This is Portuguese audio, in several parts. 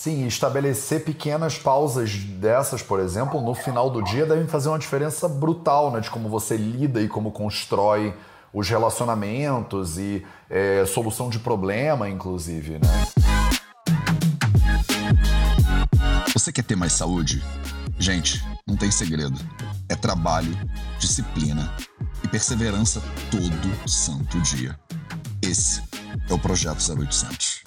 Sim, estabelecer pequenas pausas dessas, por exemplo, no final do dia devem fazer uma diferença brutal, né? De como você lida e como constrói os relacionamentos e é, solução de problema, inclusive, né? Você quer ter mais saúde? Gente, não tem segredo. É trabalho, disciplina e perseverança todo santo dia. Esse é o Projeto 0800.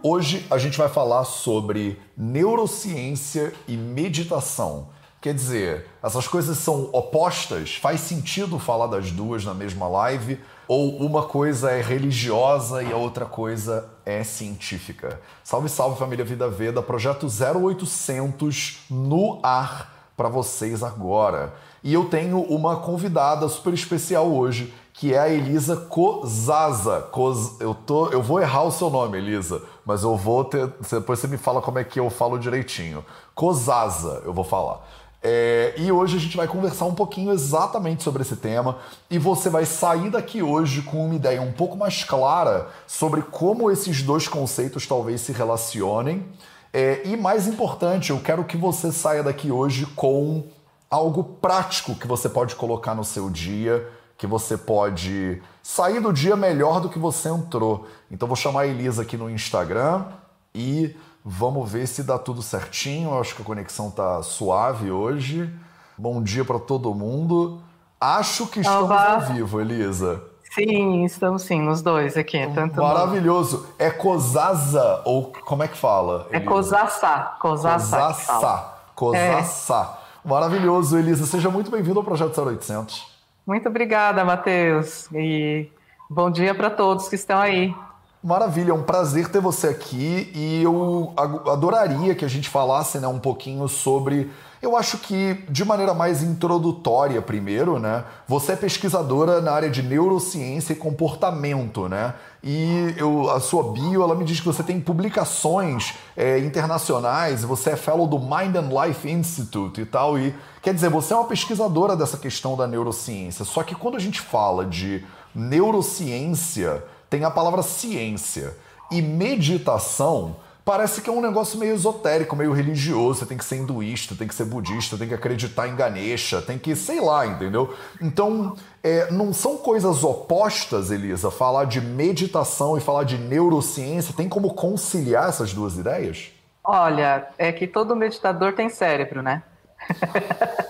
Hoje a gente vai falar sobre neurociência e meditação. Quer dizer, essas coisas são opostas? Faz sentido falar das duas na mesma live? Ou uma coisa é religiosa e a outra coisa é científica? Salve, salve família Vida Veda, projeto 0800 no ar para vocês agora. E eu tenho uma convidada super especial hoje, que é a Elisa Cozaza. Coz... Eu, tô... eu vou errar o seu nome, Elisa, mas eu vou ter. Depois você me fala como é que eu falo direitinho. Cozaza, eu vou falar. É... E hoje a gente vai conversar um pouquinho exatamente sobre esse tema e você vai sair daqui hoje com uma ideia um pouco mais clara sobre como esses dois conceitos talvez se relacionem. É... E mais importante, eu quero que você saia daqui hoje com algo prático que você pode colocar no seu dia que você pode sair do dia melhor do que você entrou. Então vou chamar a Elisa aqui no Instagram e vamos ver se dá tudo certinho. Eu acho que a conexão tá suave hoje. Bom dia para todo mundo. Acho que estamos ao vivo, Elisa. Sim, estamos sim, nos dois aqui. Tanto Maravilhoso. No... É Cozaza ou como é que fala? É Elisa? Cozaçá. Cozaçá. Cozaçá. É. Maravilhoso, Elisa. Seja muito bem-vindo ao Projeto 0800. Muito obrigada, Matheus. E bom dia para todos que estão aí. Maravilha, é um prazer ter você aqui e eu adoraria que a gente falasse né, um pouquinho sobre. Eu acho que de maneira mais introdutória, primeiro, né? Você é pesquisadora na área de neurociência e comportamento, né? E eu, a sua bio, ela me diz que você tem publicações é, internacionais, você é fellow do Mind and Life Institute e tal, e quer dizer, você é uma pesquisadora dessa questão da neurociência. Só que quando a gente fala de neurociência, tem a palavra ciência. E meditação parece que é um negócio meio esotérico, meio religioso. Você tem que ser hinduísta, tem que ser budista, tem que acreditar em Ganesha, tem que, sei lá, entendeu? Então, é, não são coisas opostas, Elisa, falar de meditação e falar de neurociência. Tem como conciliar essas duas ideias? Olha, é que todo meditador tem cérebro, né?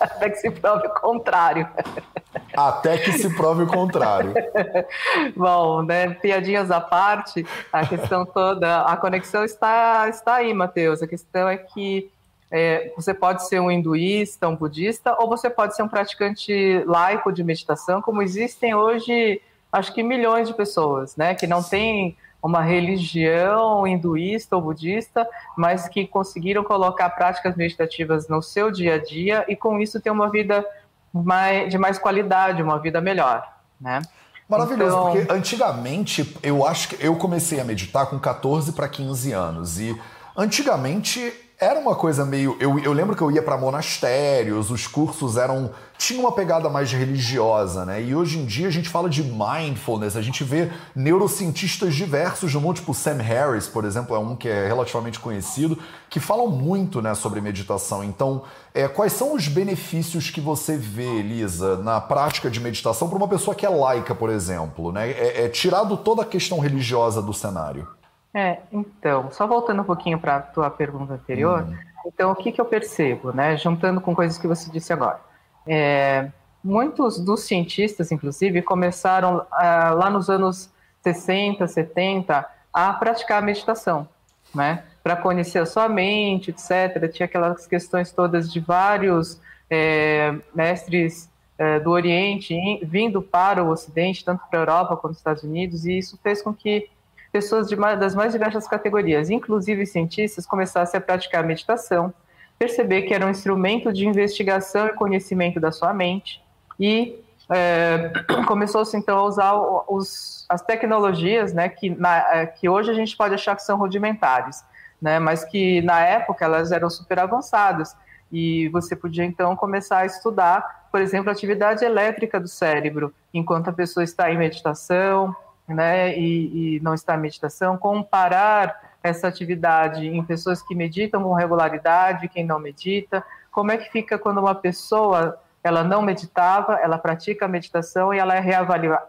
Até que se prove o contrário. Até que se prove o contrário. Bom, né, piadinhas à parte, a questão toda, a conexão está, está aí, Matheus. A questão é que é, você pode ser um hinduísta, um budista, ou você pode ser um praticante laico de meditação, como existem hoje, acho que milhões de pessoas, né, que não têm uma religião hinduísta ou budista, mas que conseguiram colocar práticas meditativas no seu dia a dia e com isso ter uma vida mais, de mais qualidade, uma vida melhor, né? Maravilhoso, então... porque antigamente eu acho que eu comecei a meditar com 14 para 15 anos e antigamente era uma coisa meio. Eu, eu lembro que eu ia para monastérios, os cursos eram. tinha uma pegada mais religiosa, né? E hoje em dia a gente fala de mindfulness, a gente vê neurocientistas diversos no mundo, tipo Sam Harris, por exemplo, é um que é relativamente conhecido, que falam muito né, sobre meditação. Então, é, quais são os benefícios que você vê, Elisa, na prática de meditação para uma pessoa que é laica, por exemplo? Né? É, é tirado toda a questão religiosa do cenário. É, então, só voltando um pouquinho para a tua pergunta anterior, uhum. então o que, que eu percebo, né, juntando com coisas que você disse agora. É, muitos dos cientistas, inclusive, começaram ah, lá nos anos 60, 70 a praticar a meditação, né, para conhecer a sua mente, etc. Tinha aquelas questões todas de vários é, mestres é, do Oriente vindo para o Ocidente, tanto para a Europa quanto para os Estados Unidos, e isso fez com que pessoas mais, das mais diversas categorias, inclusive cientistas, começassem a praticar meditação, perceber que era um instrumento de investigação e conhecimento da sua mente e é, começou-se então a usar os, as tecnologias, né, que, na, é, que hoje a gente pode achar que são rudimentares, né, mas que na época elas eram super avançadas. E você podia então começar a estudar, por exemplo, a atividade elétrica do cérebro enquanto a pessoa está em meditação, né, e, e não está em meditação, comparar essa atividade em pessoas que meditam com regularidade, quem não medita, como é que fica quando uma pessoa ela não meditava, ela pratica a meditação e ela é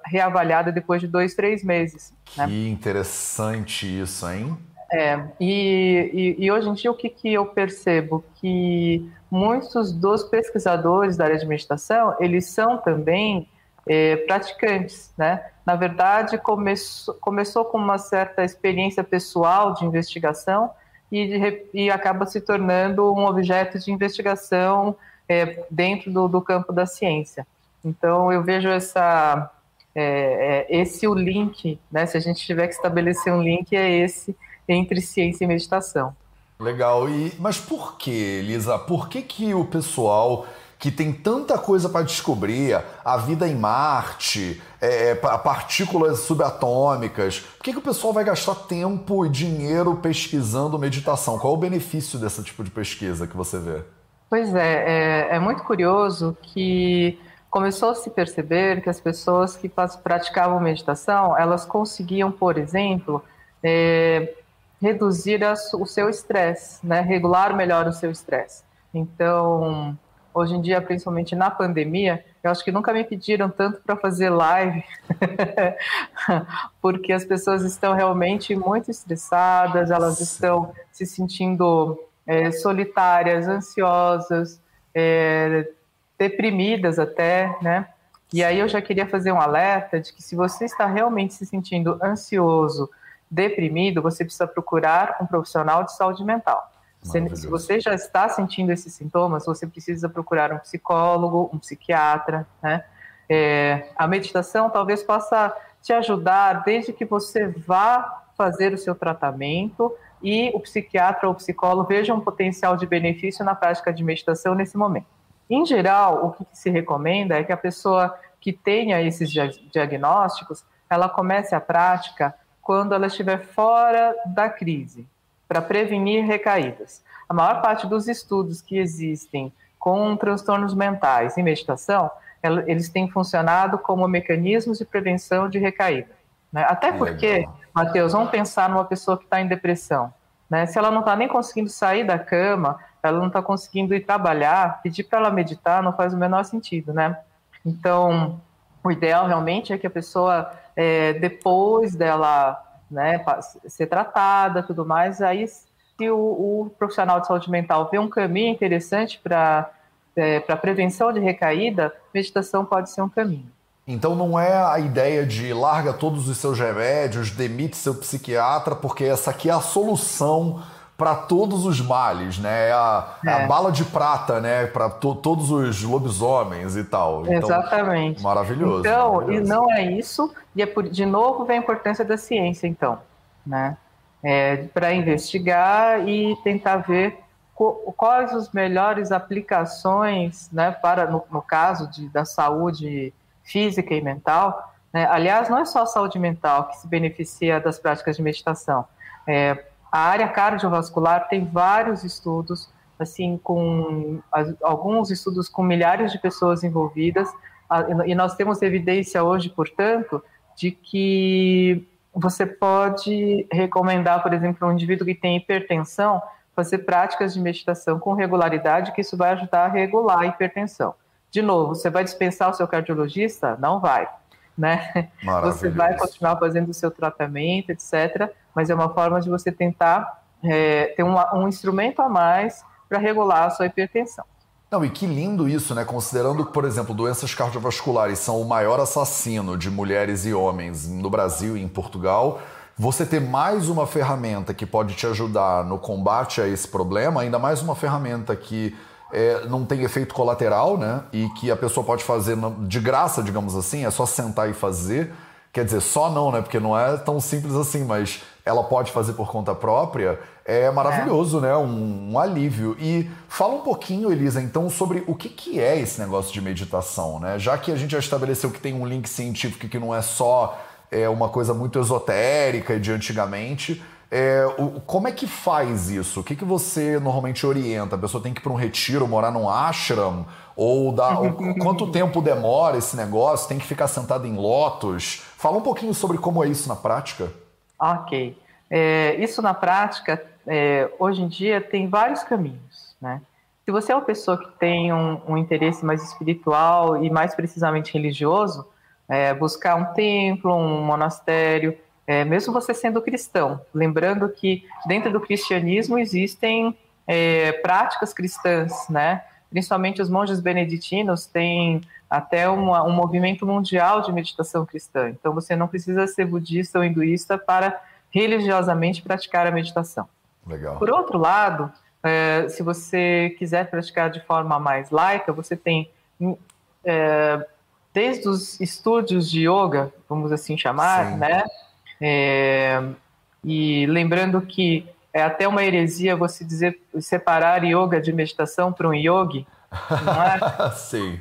reavaliada depois de dois, três meses. Que né? interessante isso, hein? É, e, e, e, hoje em dia o que, que eu percebo? Que muitos dos pesquisadores da área de meditação, eles são também é, praticantes, né? Na verdade, começou, começou com uma certa experiência pessoal de investigação e, de, e acaba se tornando um objeto de investigação é, dentro do, do, campo da ciência. Então, eu vejo essa, é, esse o link, né? Se a gente tiver que estabelecer um link, é esse entre ciência e meditação. Legal. E, mas por que, Lisa? Por que, que o pessoal que tem tanta coisa para descobrir, a vida em Marte, é, é partículas subatômicas. Por que, que o pessoal vai gastar tempo e dinheiro pesquisando meditação? Qual é o benefício desse tipo de pesquisa que você vê? Pois é, é, é muito curioso que começou a se perceber que as pessoas que praticavam meditação, elas conseguiam, por exemplo, é, reduzir o seu estresse, né? regular melhor o seu estresse. Então, hoje em dia, principalmente na pandemia, eu acho que nunca me pediram tanto para fazer live, porque as pessoas estão realmente muito estressadas, elas estão se sentindo é, solitárias, ansiosas, é, deprimidas até, né? E aí eu já queria fazer um alerta de que se você está realmente se sentindo ansioso, deprimido, você precisa procurar um profissional de saúde mental. Se você já está sentindo esses sintomas, você precisa procurar um psicólogo, um psiquiatra, né? É, a meditação talvez possa te ajudar desde que você vá fazer o seu tratamento e o psiquiatra ou o psicólogo veja um potencial de benefício na prática de meditação nesse momento. Em geral, o que se recomenda é que a pessoa que tenha esses diagnósticos, ela comece a prática quando ela estiver fora da crise, para prevenir recaídas. A maior parte dos estudos que existem com transtornos mentais e meditação, eles têm funcionado como mecanismos de prevenção de recaída. Né? Até porque, Matheus, vamos pensar numa pessoa que está em depressão. Né? Se ela não está nem conseguindo sair da cama, ela não está conseguindo ir trabalhar, pedir para ela meditar não faz o menor sentido, né? Então, o ideal realmente é que a pessoa, é, depois dela né, ser tratada, tudo mais. Aí, se o, o profissional de saúde mental vê um caminho interessante para é, para prevenção de recaída, meditação pode ser um caminho. Então não é a ideia de larga todos os seus remédios, demite seu psiquiatra, porque essa aqui é a solução para todos os males, né? É a, é. a bala de prata, né? Para to, todos os lobisomens e tal. Então, Exatamente. Maravilhoso. Então, maravilhoso. e não é isso. E é por, de novo vem a importância da ciência, então, né? É, para investigar e tentar ver quais as melhores aplicações, né? Para no, no caso de, da saúde física e mental. Né? Aliás, não é só a saúde mental que se beneficia das práticas de meditação. É, a área cardiovascular tem vários estudos, assim, com alguns estudos com milhares de pessoas envolvidas, e nós temos evidência hoje, portanto, de que você pode recomendar, por exemplo, um indivíduo que tem hipertensão, fazer práticas de meditação com regularidade, que isso vai ajudar a regular a hipertensão. De novo, você vai dispensar o seu cardiologista? Não vai. Né? Você vai continuar fazendo o seu tratamento, etc mas é uma forma de você tentar é, ter um, um instrumento a mais para regular a sua hipertensão. Não, e que lindo isso, né? Considerando que, por exemplo, doenças cardiovasculares são o maior assassino de mulheres e homens no Brasil e em Portugal, você ter mais uma ferramenta que pode te ajudar no combate a esse problema, ainda mais uma ferramenta que é, não tem efeito colateral, né? E que a pessoa pode fazer de graça, digamos assim, é só sentar e fazer. Quer dizer, só não, né? Porque não é tão simples assim, mas ela pode fazer por conta própria, é maravilhoso, é. né? Um, um, alívio. E fala um pouquinho, Elisa, então, sobre o que, que é esse negócio de meditação, né? Já que a gente já estabeleceu que tem um link científico que não é só é, uma coisa muito esotérica de antigamente. É, o, como é que faz isso? O que, que você normalmente orienta? A pessoa tem que ir para um retiro, morar num ashram? Ou, dá, ou quanto tempo demora esse negócio? Tem que ficar sentado em lotos? Fala um pouquinho sobre como é isso na prática. Ok. É, isso na prática, é, hoje em dia, tem vários caminhos, né? Se você é uma pessoa que tem um, um interesse mais espiritual e mais precisamente religioso, é, buscar um templo, um monastério, é, mesmo você sendo cristão. Lembrando que dentro do cristianismo existem é, práticas cristãs, né? Principalmente os monges beneditinos têm até uma, um movimento mundial de meditação cristã. Então você não precisa ser budista ou hinduísta para religiosamente praticar a meditação. Legal. Por outro lado, é, se você quiser praticar de forma mais laica, você tem é, desde os estúdios de yoga, vamos assim chamar, Sim. né? É, e lembrando que é até uma heresia você dizer separar yoga de meditação para um yogi, não é? Sim.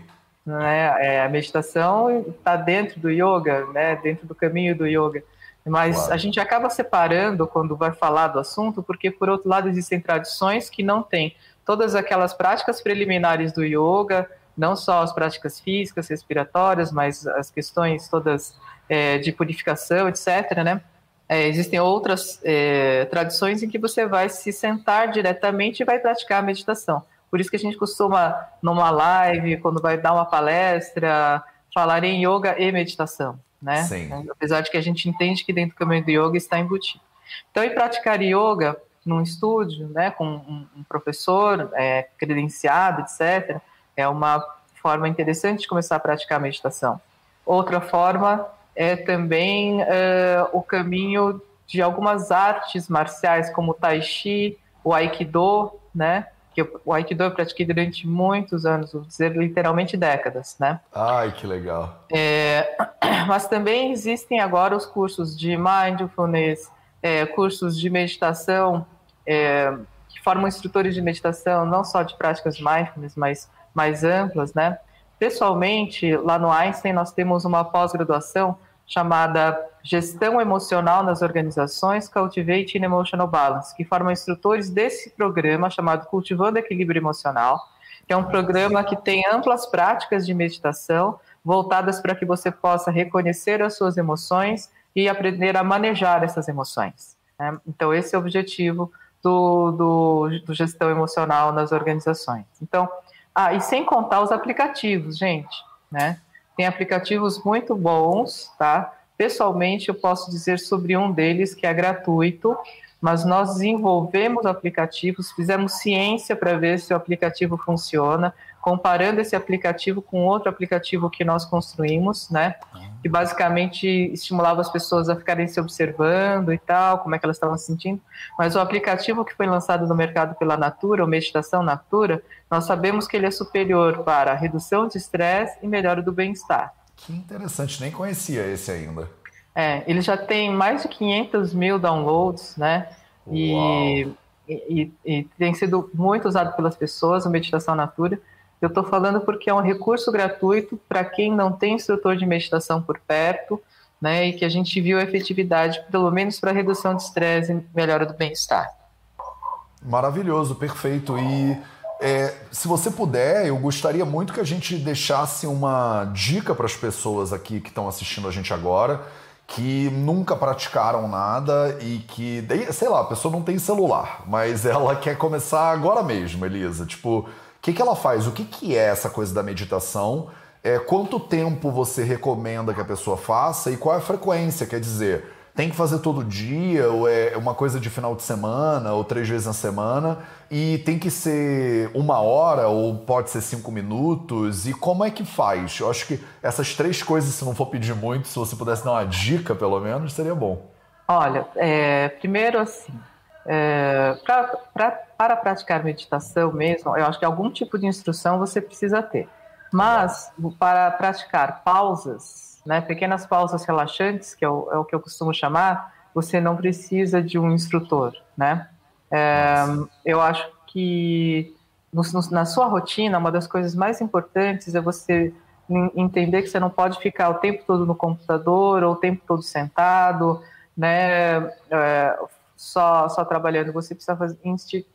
Não é? é a meditação está dentro do yoga, né? Dentro do caminho do yoga. Mas claro. a gente acaba separando quando vai falar do assunto, porque, por outro lado, existem tradições que não têm todas aquelas práticas preliminares do yoga, não só as práticas físicas, respiratórias, mas as questões todas é, de purificação, etc. Né? É, existem outras é, tradições em que você vai se sentar diretamente e vai praticar a meditação. Por isso que a gente costuma, numa live, quando vai dar uma palestra, falar em yoga e meditação né? Sim. Apesar de que a gente entende que dentro do caminho do yoga está embutido. Então, ir praticar yoga num estúdio, né, com um, um professor é, credenciado, etc., é uma forma interessante de começar a praticar a meditação. Outra forma é também é, o caminho de algumas artes marciais, como o Tai Chi, o Aikido, né? Que o Aikido eu pratiquei durante muitos anos, vou dizer literalmente décadas, né? Ai, que legal. É, mas também existem agora os cursos de mindfulness, é, cursos de meditação, é, que formam instrutores de meditação, não só de práticas mindfulness, mas mais amplas, né? Pessoalmente, lá no Einstein, nós temos uma pós-graduação chamada Gestão Emocional nas Organizações, Cultivate Emotional Balance, que formam instrutores desse programa chamado Cultivando Equilíbrio Emocional, que é um programa que tem amplas práticas de meditação voltadas para que você possa reconhecer as suas emoções e aprender a manejar essas emoções. Né? Então, esse é o objetivo do, do, do, gestão emocional nas organizações. Então, ah, e sem contar os aplicativos, gente, né? Tem aplicativos muito bons, tá? Pessoalmente, eu posso dizer sobre um deles que é gratuito, mas nós desenvolvemos aplicativos, fizemos ciência para ver se o aplicativo funciona, comparando esse aplicativo com outro aplicativo que nós construímos, né? Que basicamente estimulava as pessoas a ficarem se observando e tal, como é que elas estavam se sentindo. Mas o aplicativo que foi lançado no mercado pela Natura, o Meditação Natura, nós sabemos que ele é superior para redução de estresse e melhora do bem-estar. Que interessante, nem conhecia esse ainda. É, ele já tem mais de 500 mil downloads, né? E, e, e, tem sido muito usado pelas pessoas, o Meditação Natura. Eu estou falando porque é um recurso gratuito para quem não tem instrutor de meditação por perto, né? E que a gente viu a efetividade, pelo menos para redução de estresse e melhora do bem-estar. Maravilhoso, perfeito. E é, se você puder, eu gostaria muito que a gente deixasse uma dica para as pessoas aqui que estão assistindo a gente agora, que nunca praticaram nada e que, sei lá, a pessoa não tem celular, mas ela quer começar agora mesmo, Elisa. Tipo, que, que ela faz? O que, que é essa coisa da meditação? É, quanto tempo você recomenda que a pessoa faça e qual é a frequência? Quer dizer, tem que fazer todo dia, ou é uma coisa de final de semana, ou três vezes na semana, e tem que ser uma hora, ou pode ser cinco minutos, e como é que faz? Eu acho que essas três coisas, se não for pedir muito, se você pudesse dar uma dica, pelo menos, seria bom. Olha, é, primeiro assim, é, pra, pra, para praticar meditação mesmo, eu acho que algum tipo de instrução você precisa ter. Mas para praticar pausas, né, pequenas pausas relaxantes, que é o, é o, que eu costumo chamar, você não precisa de um instrutor, né? É, eu acho que no, na sua rotina, uma das coisas mais importantes é você entender que você não pode ficar o tempo todo no computador ou o tempo todo sentado, né? É, só, só trabalhando, você precisa fazer,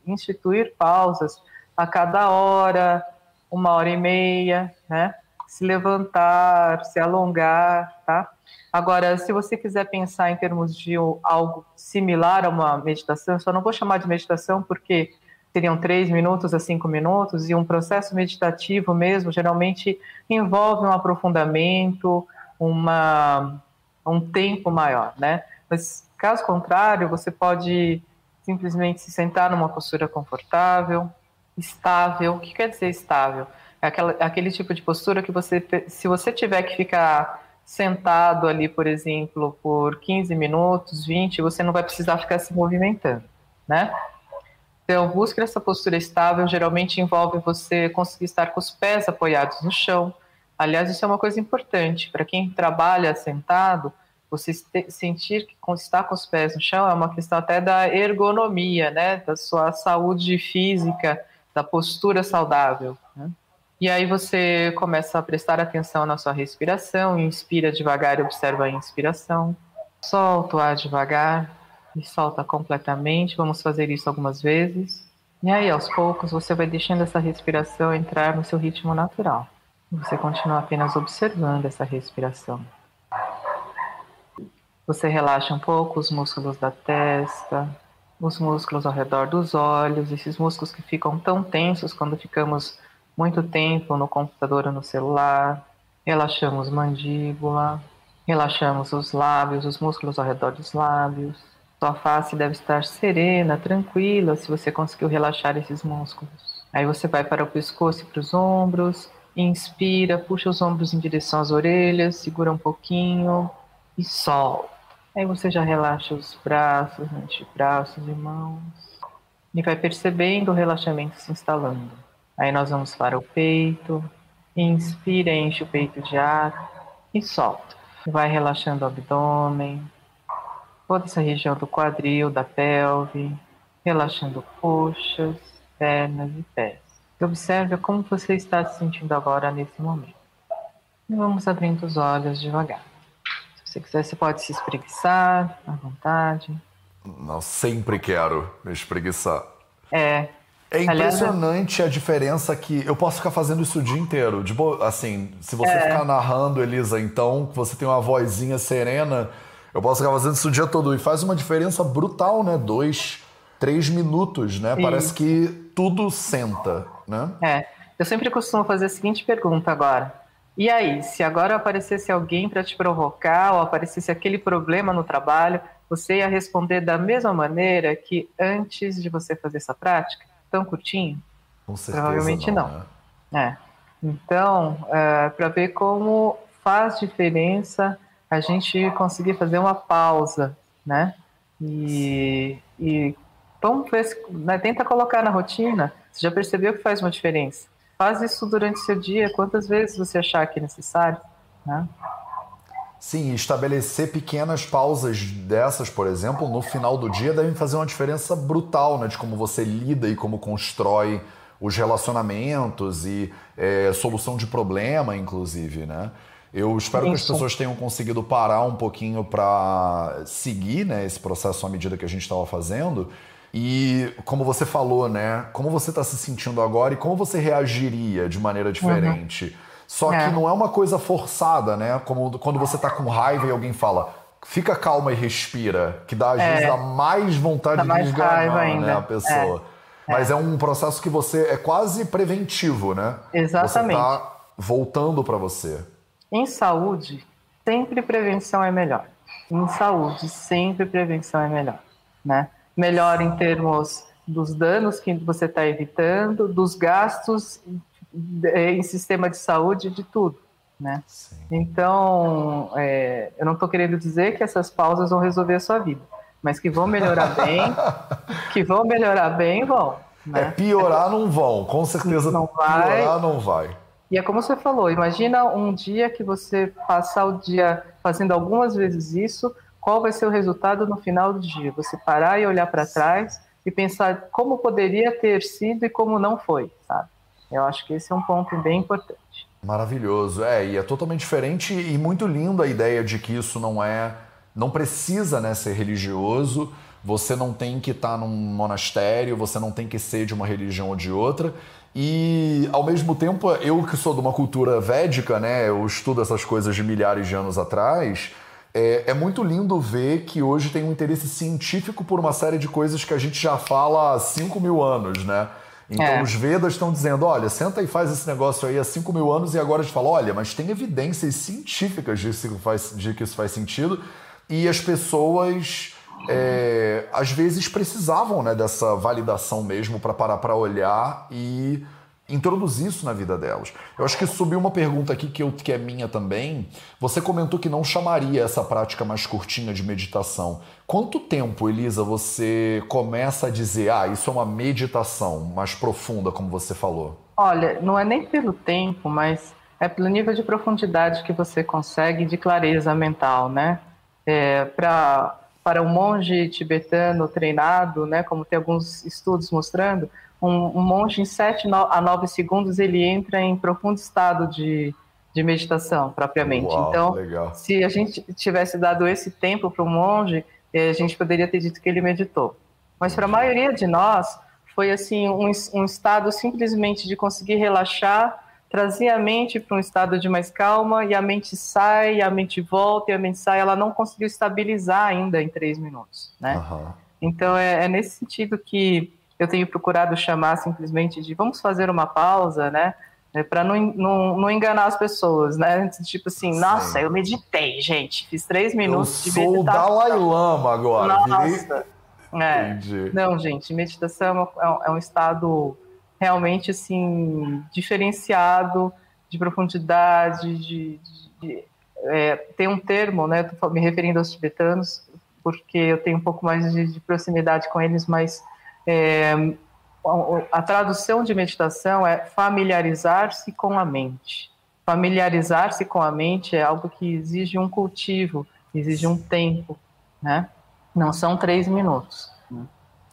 instituir pausas a cada hora, uma hora e meia, né? Se levantar, se alongar, tá? Agora, se você quiser pensar em termos de algo similar a uma meditação, só não vou chamar de meditação porque seriam três minutos a cinco minutos, e um processo meditativo mesmo geralmente envolve um aprofundamento, uma, um tempo maior, né? Mas caso contrário, você pode simplesmente se sentar numa postura confortável, estável. O que quer dizer estável? É aquela, aquele tipo de postura que você, se você tiver que ficar sentado ali, por exemplo, por 15 minutos, 20, você não vai precisar ficar se movimentando, né? Então, busque essa postura estável, geralmente envolve você conseguir estar com os pés apoiados no chão. Aliás, isso é uma coisa importante. Para quem trabalha sentado, você sentir que estar com os pés no chão é uma questão até da ergonomia, né? Da sua saúde física, da postura saudável. Né? E aí você começa a prestar atenção na sua respiração, inspira devagar e observa a inspiração. Solta o ar devagar e solta completamente. Vamos fazer isso algumas vezes. E aí, aos poucos, você vai deixando essa respiração entrar no seu ritmo natural. Você continua apenas observando essa respiração. Você relaxa um pouco os músculos da testa, os músculos ao redor dos olhos, esses músculos que ficam tão tensos quando ficamos muito tempo no computador ou no celular. Relaxamos mandíbula, relaxamos os lábios, os músculos ao redor dos lábios. Sua face deve estar serena, tranquila, se você conseguiu relaxar esses músculos. Aí você vai para o pescoço e para os ombros, inspira, puxa os ombros em direção às orelhas, segura um pouquinho e solta. Aí você já relaxa os braços, antebraços e mãos. E vai percebendo o relaxamento se instalando. Aí nós vamos para o peito. Inspira, enche o peito de ar e solta. Vai relaxando o abdômen, toda essa região do quadril, da pelve, relaxando coxas, pernas e pés. Observe como você está se sentindo agora nesse momento. E vamos abrindo os olhos devagar. Se você quiser, você pode se espreguiçar à vontade. Não, sempre quero me espreguiçar. É, é impressionante a diferença que eu posso ficar fazendo isso o dia inteiro. De boa, assim, se você é. ficar narrando, Elisa, então, você tem uma vozinha serena, eu posso ficar fazendo isso o dia todo. E faz uma diferença brutal, né? Dois, três minutos, né? Parece que tudo senta, né? É. Eu sempre costumo fazer a seguinte pergunta agora. E aí, se agora aparecesse alguém para te provocar ou aparecesse aquele problema no trabalho, você ia responder da mesma maneira que antes de você fazer essa prática? tão curtinho? Com certeza Provavelmente não. não. Né? É. Então, é, para ver como faz diferença a gente conseguir fazer uma pausa, né? E, e vamos ver, né, tenta colocar na rotina. Você já percebeu que faz uma diferença? Faz isso durante o seu dia, quantas vezes você achar que é necessário, né? Sim, estabelecer pequenas pausas dessas, por exemplo, no final do dia devem fazer uma diferença brutal, né? De como você lida e como constrói os relacionamentos e é, solução de problema, inclusive, né? Eu espero Isso. que as pessoas tenham conseguido parar um pouquinho para seguir né, esse processo à medida que a gente estava fazendo. E como você falou, né? Como você está se sentindo agora e como você reagiria de maneira diferente. Uhum só é. que não é uma coisa forçada, né? Como quando você tá com raiva e alguém fala, fica calma e respira, que dá às é. vezes dá mais vontade dá mais de esganar né, a pessoa. É. Mas é. um processo que você é quase preventivo, né? Exatamente. Você tá voltando para você. Em saúde, sempre prevenção é melhor. Em saúde, sempre prevenção é melhor, né? Melhor em termos dos danos que você está evitando, dos gastos em sistema de saúde de tudo, né? Sim. Então, é, eu não estou querendo dizer que essas pausas vão resolver a sua vida, mas que vão melhorar bem, que vão melhorar bem, vão. Né? É, piorar não vão, com certeza não vai. piorar não vai. E é como você falou, imagina um dia que você passar o dia fazendo algumas vezes isso, qual vai ser o resultado no final do dia? Você parar e olhar para trás e pensar como poderia ter sido e como não foi, sabe? Eu acho que esse é um ponto bem importante. Maravilhoso. É, e é totalmente diferente e muito lindo a ideia de que isso não é Não precisa né, ser religioso, você não tem que estar tá num monastério, você não tem que ser de uma religião ou de outra. E, ao mesmo tempo, eu que sou de uma cultura védica, né, eu estudo essas coisas de milhares de anos atrás, é, é, muito lindo ver que hoje tem um interesse científico por uma série de coisas que a gente já fala há 5 mil anos, né? Então é. os Vedas estão dizendo, olha, senta e faz esse negócio aí há 5 mil anos e agora a gente fala, olha, mas tem evidências científicas de que, faz, de que isso faz sentido e as pessoas é, às vezes precisavam né, dessa validação mesmo para parar para olhar e introduzir isso na vida delas. Eu acho que subiu uma pergunta aqui que, eu, que é minha também. Você comentou que não chamaria essa prática mais curtinha de meditação. Quanto tempo, Elisa, você começa a dizer, ah, isso é uma meditação mais profunda, como você falou? Olha, não é nem pelo tempo, mas é pelo nível de profundidade que você consegue de clareza mental, né? É, para para um monge tibetano treinado, né, como tem alguns estudos mostrando, um, um monge em 7 a 9 segundos ele entra em profundo estado de, de meditação propriamente. Uau, então, legal. se a gente tivesse dado esse tempo para o monge, eh, a gente poderia ter dito que ele meditou. Mas para a maioria de nós, foi assim um, um estado simplesmente de conseguir relaxar trazer a mente para um estado de mais calma e a mente sai, a mente volta e a mente sai. Ela não conseguiu estabilizar ainda em três minutos, né? Uhum. Então é, é, nesse sentido que eu tenho procurado chamar simplesmente de vamos fazer uma pausa, né? É, para não, não, não, enganar as pessoas, né? Tipo assim, Sim. nossa, eu meditei, gente, fiz três minutos eu de meditação. sou o Dalai Lama agora. Nossa. É. Não, gente, meditação é, é um estado realmente assim diferenciado de profundidade, de, de, é, tem um termo, né? Estou me referindo aos tibetanos porque eu tenho um pouco mais de, de proximidade com eles, mas é, a, tradução de meditação é familiarizar-se com a mente. Familiarizar-se com a mente é algo que exige um cultivo, exige um tempo, né? Não são três minutos.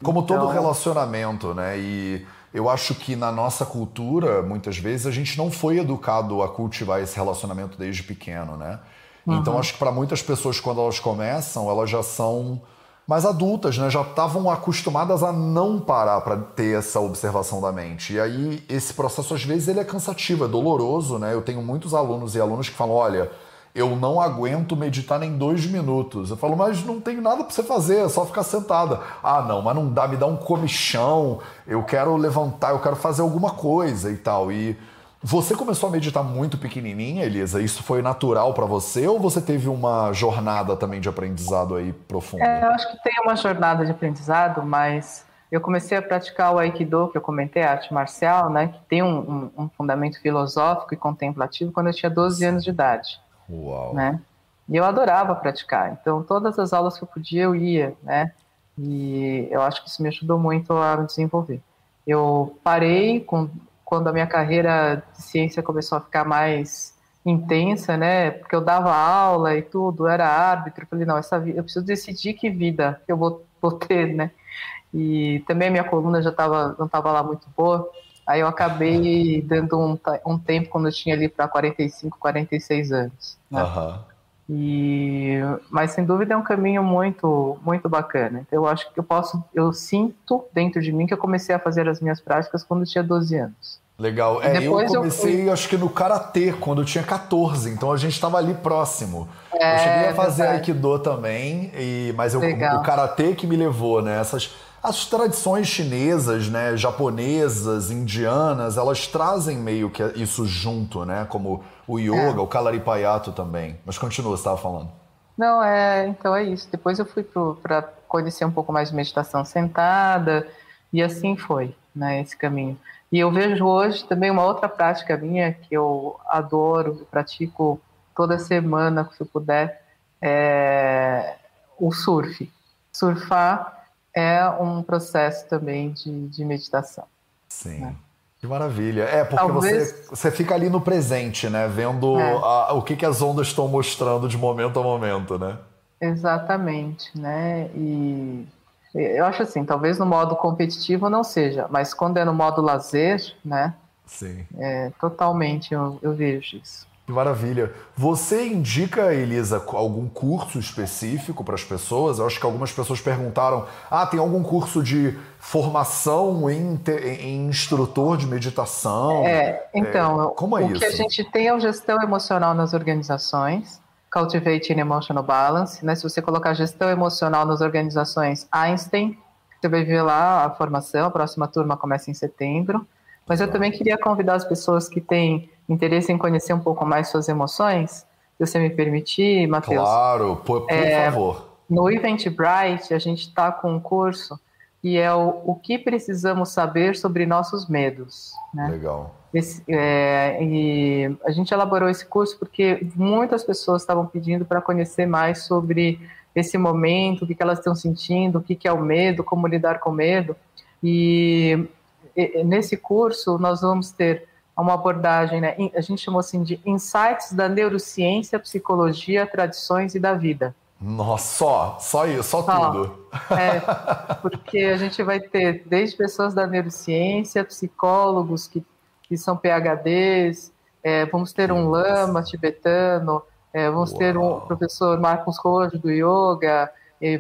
Como então, todo relacionamento, né? E eu acho que na nossa cultura, muitas vezes, a gente não foi educado a cultivar esse relacionamento desde pequeno, né? Uhum. Então, acho que para muitas pessoas, quando elas começam, elas já são mais adultas, né? Já estavam acostumadas a não parar para ter essa observação da mente. E aí, esse processo, às vezes, ele é cansativo, é doloroso, né? Eu tenho muitos alunos e alunos que falam, olha eu não aguento meditar nem dois minutos. Eu falo, mas não tem nada para você fazer, é só ficar sentada. Ah, não, mas não dá, me dá um comichão, eu quero levantar, eu quero fazer alguma coisa e tal. E você começou a meditar muito pequenininha, Elisa? Isso foi natural para você ou você teve uma jornada também de aprendizado aí profunda? É, eu acho que tem uma jornada de aprendizado, mas eu comecei a praticar o Aikido, que eu comentei, a arte marcial, né, que tem um, um, um fundamento filosófico e contemplativo, quando eu tinha 12 anos de idade. Uau. Né? E eu adorava praticar. Então, todas as aulas que eu podia, eu ia, né? E eu acho que isso me ajudou muito a me desenvolver. Eu parei com, quando a minha carreira de ciência começou a ficar mais intensa, né? Porque eu dava aula e tudo, era árbitro. Eu falei, não, essa vida, eu preciso decidir que vida eu vou, vou ter, né? E também a minha coluna já tava, não estava lá muito boa. Aí eu acabei dando um, um tempo quando eu tinha ali para 45, 46 anos. Né? Uhum. E, mas sem dúvida é um caminho muito, muito bacana. Então, eu acho que eu posso, eu sinto dentro de mim que eu comecei a fazer as minhas práticas quando eu tinha 12 anos. Legal. É, eu comecei, eu acho que no karatê, quando eu tinha 14, então a gente estava ali próximo. É, eu cheguei a fazer verdade. aikido também, e, mas eu, o karatê que me levou, né? Essas as tradições chinesas, né, japonesas, indianas, elas trazem meio que isso junto, né? Como o yoga, é. o Kalaripayato também. Mas continua, você estava falando. Não, é, então é isso. Depois eu fui para conhecer um pouco mais de meditação sentada e assim foi, né, esse caminho. E eu vejo hoje também uma outra prática minha que eu adoro, pratico toda semana, se eu puder, é o surf. Surfar é um processo também de, de meditação. Sim. Né? Que maravilha. É, porque Talvez... você, você fica ali no presente, né? Vendo é. a, o que, que as ondas estão mostrando de momento a momento, né? Exatamente, né? E eu acho assim, talvez no modo competitivo não seja, mas quando é no modo lazer, né? Sim. É, totalmente eu, eu vejo isso. Que maravilha. Você indica, Elisa, algum curso específico para as pessoas? Eu acho que algumas pessoas perguntaram: ah, tem algum curso de formação em, em instrutor de meditação? É, então, é, como é o isso? que a gente tem é o gestão emocional nas organizações, Cultivating Emotional Balance. Né? Se você colocar gestão emocional nas organizações Einstein, você vai ver lá a formação, a próxima turma começa em setembro. Mas eu também queria convidar as pessoas que têm interesse em conhecer um pouco mais suas emoções, se você me permitir, Matheus. Claro, por, por é, favor. No Eventbrite, a gente está com um curso que é o, o que precisamos saber sobre nossos medos. Né? Legal. Esse, é, e a gente elaborou esse curso porque muitas pessoas estavam pedindo para conhecer mais sobre esse momento, o que, que elas estão sentindo, o que, que é o medo, como lidar com medo. E, e nesse curso nós vamos ter uma abordagem, né, a gente chamou assim de insights da neurociência, psicologia, tradições e da vida. Nossa, só, só isso, só, só tudo. É, porque a gente vai ter desde pessoas da neurociência, psicólogos que, que são PhDs, é, vamos ter um lama tibetano, é, vamos Uau. ter um professor Marcos Rojo do yoga,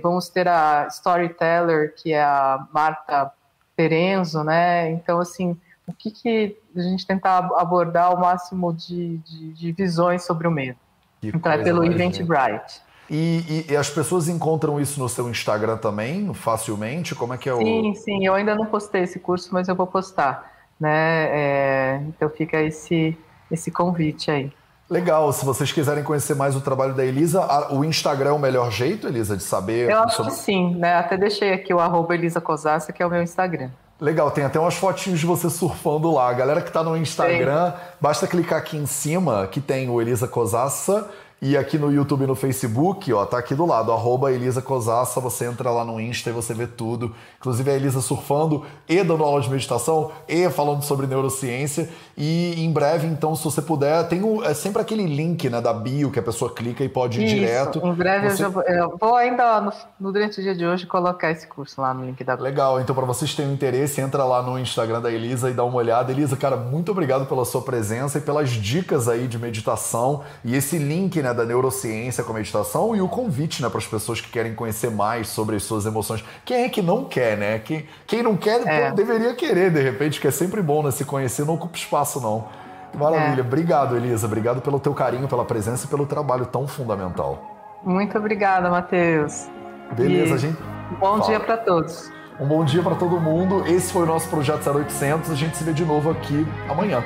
vamos ter a storyteller, que é a Marta Terenzo, né? Então, assim, o que, que a gente tentar abordar o máximo de, de, de visões sobre o medo. Que então, é pelo Eventbrite. E, e, e, as pessoas encontram isso no seu Instagram também, facilmente? Como é que é o. Sim, sim. Eu ainda não postei esse curso, mas eu vou postar. Né? É, então fica esse, esse convite aí. Legal, se vocês quiserem conhecer mais o trabalho da Elisa, o Instagram é o melhor jeito, Elisa, de saber? Eu acho sobre... que sim, né? Até deixei aqui o arroba Elisa Cosassa, que é o meu Instagram. Legal, tem até umas fotinhos de você surfando lá. A galera que tá no Instagram, Sim. basta clicar aqui em cima, que tem o Elisa Cosassa e aqui no YouTube e no Facebook, ó, tá aqui do lado, arroba Elisa Cosassa, você entra lá no Insta e você vê tudo. Inclusive a Elisa surfando e dando aula de meditação e falando sobre neurociência. E em breve, então, se você puder, tem o, é sempre aquele link né, da bio que a pessoa clica e pode ir Isso, direto. Em breve você... eu, já vou, eu vou ainda, no, no, durante o dia de hoje, colocar esse curso lá no link da bio. Legal, então para vocês que têm interesse, entra lá no Instagram da Elisa e dá uma olhada. Elisa, cara, muito obrigado pela sua presença e pelas dicas aí de meditação e esse link, né, da neurociência com a meditação e o convite né, para as pessoas que querem conhecer mais sobre as suas emoções. Quem é que não quer, né? Quem, quem não quer, é. pô, deveria querer, de repente, que é sempre bom né, se conhecer, não ocupa espaço, não. Maravilha. É. Obrigado, Elisa. Obrigado pelo teu carinho, pela presença e pelo trabalho tão fundamental. Muito obrigada, Matheus. Beleza, e gente. Bom Fala. dia para todos. Um bom dia para todo mundo. Esse foi o nosso projeto 0800. A gente se vê de novo aqui amanhã.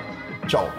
Tchau.